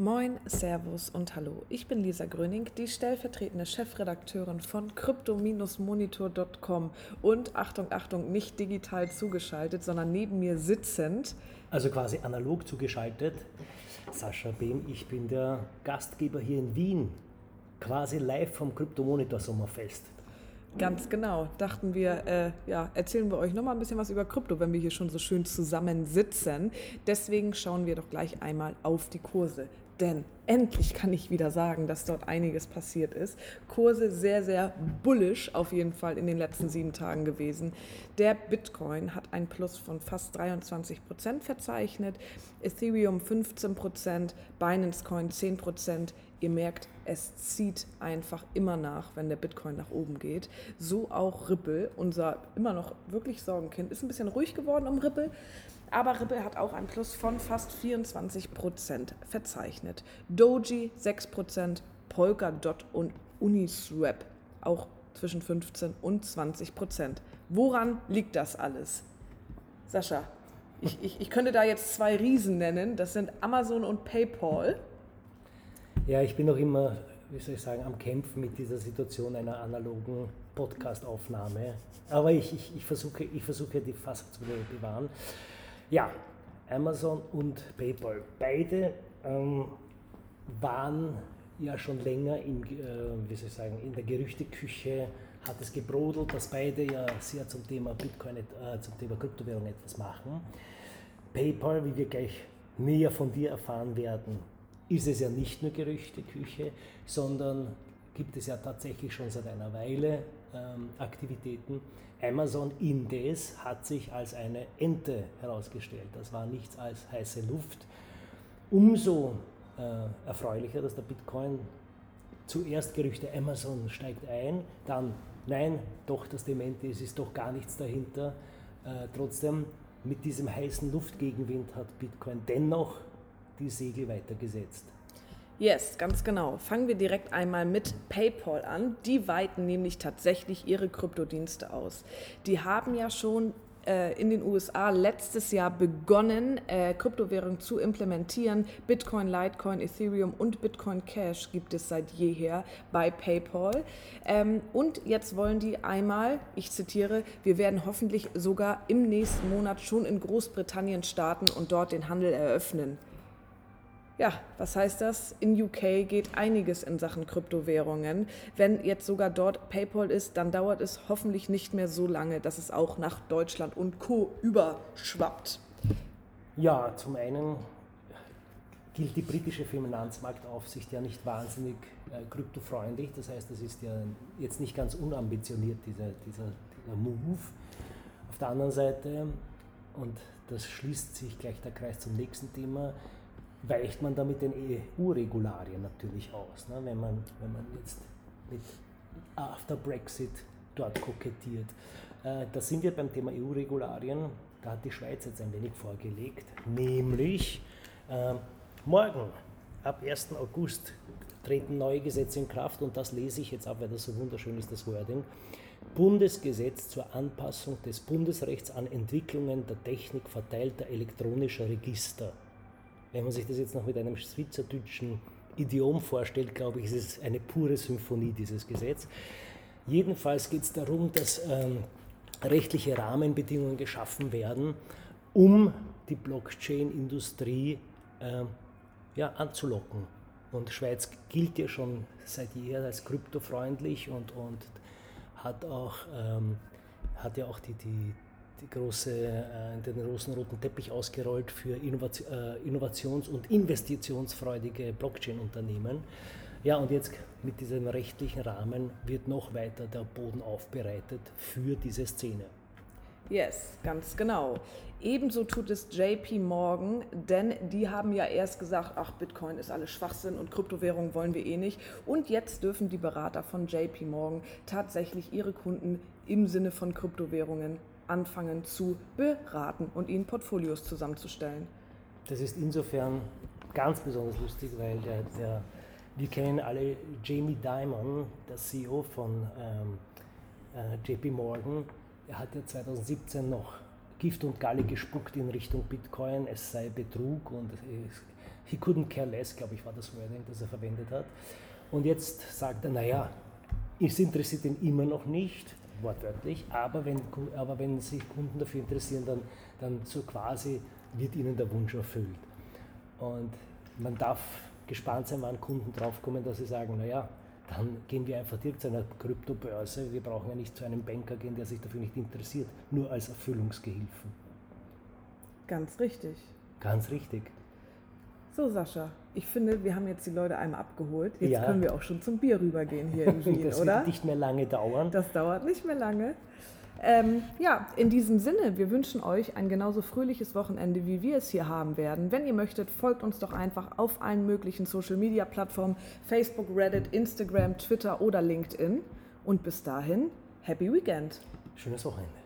Moin, Servus und Hallo. Ich bin Lisa Gröning, die stellvertretende Chefredakteurin von crypto-monitor.com und Achtung, Achtung, nicht digital zugeschaltet, sondern neben mir sitzend. Also quasi analog zugeschaltet. Sascha Behm, ich bin der Gastgeber hier in Wien, quasi live vom Crypto-Monitor Sommerfest. Ganz genau. Dachten wir, äh, ja, erzählen wir euch nochmal ein bisschen was über Krypto, wenn wir hier schon so schön zusammen sitzen. Deswegen schauen wir doch gleich einmal auf die Kurse. Denn endlich kann ich wieder sagen, dass dort einiges passiert ist. Kurse sehr, sehr bullish auf jeden Fall in den letzten sieben Tagen gewesen. Der Bitcoin hat ein Plus von fast 23 Prozent verzeichnet, Ethereum 15 Prozent, Binance Coin 10 Prozent. Ihr merkt, es zieht einfach immer nach, wenn der Bitcoin nach oben geht. So auch Ripple, unser immer noch wirklich Sorgenkind, ist ein bisschen ruhig geworden um Ripple. Aber Ripple hat auch ein Plus von fast 24 Prozent verzeichnet. Doji 6 Prozent, Polkadot und Uniswap auch zwischen 15 und 20 Prozent. Woran liegt das alles? Sascha, ich, ich, ich könnte da jetzt zwei Riesen nennen. Das sind Amazon und PayPal. Ja, ich bin noch immer, wie soll ich sagen, am Kämpfen mit dieser Situation einer analogen Podcast-Aufnahme. Aber ich, ich, ich, versuche, ich versuche die Fassung zu bewahren. Ja, Amazon und PayPal. Beide ähm, waren ja schon länger in, äh, wie soll ich sagen, in der Gerüchteküche, hat es gebrodelt, dass beide ja sehr zum Thema Bitcoin, äh, zum Thema Kryptowährung etwas machen. PayPal, wie wir gleich näher von dir erfahren werden, ist es ja nicht nur Gerüchteküche, sondern gibt es ja tatsächlich schon seit einer Weile ähm, Aktivitäten. Amazon indes hat sich als eine Ente herausgestellt. Das war nichts als heiße Luft. Umso äh, erfreulicher, dass der Bitcoin zuerst Gerüchte, Amazon steigt ein, dann nein, doch das Dementi, es ist doch gar nichts dahinter. Äh, trotzdem, mit diesem heißen Luftgegenwind hat Bitcoin dennoch die Segel weitergesetzt. Yes, ganz genau. Fangen wir direkt einmal mit PayPal an. Die weiten nämlich tatsächlich ihre Kryptodienste aus. Die haben ja schon äh, in den USA letztes Jahr begonnen, äh, Kryptowährungen zu implementieren. Bitcoin, Litecoin, Ethereum und Bitcoin Cash gibt es seit jeher bei PayPal. Ähm, und jetzt wollen die einmal, ich zitiere, wir werden hoffentlich sogar im nächsten Monat schon in Großbritannien starten und dort den Handel eröffnen. Ja, was heißt das? In UK geht einiges in Sachen Kryptowährungen. Wenn jetzt sogar dort PayPal ist, dann dauert es hoffentlich nicht mehr so lange, dass es auch nach Deutschland und Co. überschwappt. Ja, zum einen gilt die britische Finanzmarktaufsicht ja nicht wahnsinnig äh, kryptofreundlich. Das heißt, das ist ja jetzt nicht ganz unambitioniert, dieser, dieser, dieser Move. Auf der anderen Seite, und das schließt sich gleich der Kreis zum nächsten Thema, weicht man da mit den EU-Regularien natürlich aus. Ne? Wenn, man, wenn man jetzt mit After Brexit dort kokettiert. Äh, da sind wir beim Thema EU-Regularien. Da hat die Schweiz jetzt ein wenig vorgelegt, nämlich äh, morgen, ab 1. August, treten neue Gesetze in Kraft und das lese ich jetzt ab, weil das so wunderschön ist, das Wording. Bundesgesetz zur Anpassung des Bundesrechts an Entwicklungen der Technik verteilter elektronischer Register. Wenn man sich das jetzt noch mit einem schweizerdeutschen Idiom vorstellt, glaube ich, ist es eine pure Symphonie, dieses Gesetz. Jedenfalls geht es darum, dass ähm, rechtliche Rahmenbedingungen geschaffen werden, um die Blockchain-Industrie äh, ja, anzulocken. Und Schweiz gilt ja schon seit jeher als kryptofreundlich und, und hat, auch, ähm, hat ja auch die, die, die große, äh, den großen roten Teppich ausgerollt für äh, innovations- und investitionsfreudige Blockchain-Unternehmen. Ja, und jetzt mit diesem rechtlichen Rahmen wird noch weiter der Boden aufbereitet für diese Szene. Yes, ganz genau. Ebenso tut es JP Morgan, denn die haben ja erst gesagt, ach, Bitcoin ist alles Schwachsinn und Kryptowährungen wollen wir eh nicht. Und jetzt dürfen die Berater von JP Morgan tatsächlich ihre Kunden im Sinne von Kryptowährungen anfangen zu beraten und ihnen Portfolios zusammenzustellen. Das ist insofern ganz besonders lustig, weil der, der wir kennen alle Jamie Dimon, der CEO von ähm, äh, JP Morgan. Er hat ja 2017 noch Gift und Galle gespuckt in Richtung Bitcoin, es sei Betrug und he couldn't care less, glaube ich, war das Wording, das er verwendet hat. Und jetzt sagt er, naja, es interessiert ihn immer noch nicht, wortwörtlich, aber wenn, aber wenn sich Kunden dafür interessieren, dann, dann so quasi wird ihnen der Wunsch erfüllt. Und man darf gespannt sein, wann Kunden draufkommen, dass sie sagen, naja, dann gehen wir einfach direkt zu einer Kryptobörse. Wir brauchen ja nicht zu einem Banker gehen, der sich dafür nicht interessiert, nur als Erfüllungsgehilfen. Ganz richtig. Ganz richtig. So, Sascha, ich finde, wir haben jetzt die Leute einmal abgeholt. Jetzt ja. können wir auch schon zum Bier rübergehen hier in Wien, das oder? Das wird nicht mehr lange dauern. Das dauert nicht mehr lange. Ähm, ja, in diesem Sinne, wir wünschen euch ein genauso fröhliches Wochenende, wie wir es hier haben werden. Wenn ihr möchtet, folgt uns doch einfach auf allen möglichen Social-Media-Plattformen, Facebook, Reddit, Instagram, Twitter oder LinkedIn. Und bis dahin, Happy Weekend. Schönes Wochenende.